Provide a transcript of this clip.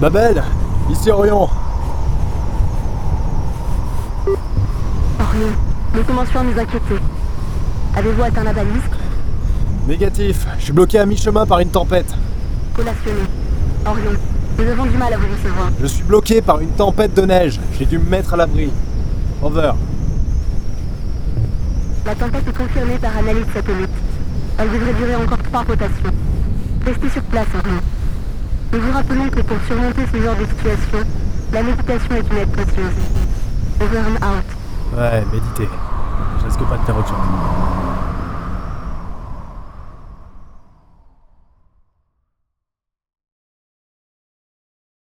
Babel, ici Orion. Orion, nous commencions à nous inquiéter. Avez-vous atteint la balise Négatif, je suis bloqué à mi-chemin par une tempête. Collationné. Orion, nous avons du mal à vous recevoir. Je suis bloqué par une tempête de neige. J'ai dû me mettre à l'abri. Over. La tempête est confirmée par analyse satellite. Elle devrait durer encore trois rotations. Restez sur place, Orion. Nous vous rappelons que pour surmonter ce genre de situation, la méditation est une aide précieuse. Over and out. Ouais, méditer. Je risque pas de faire autre chose.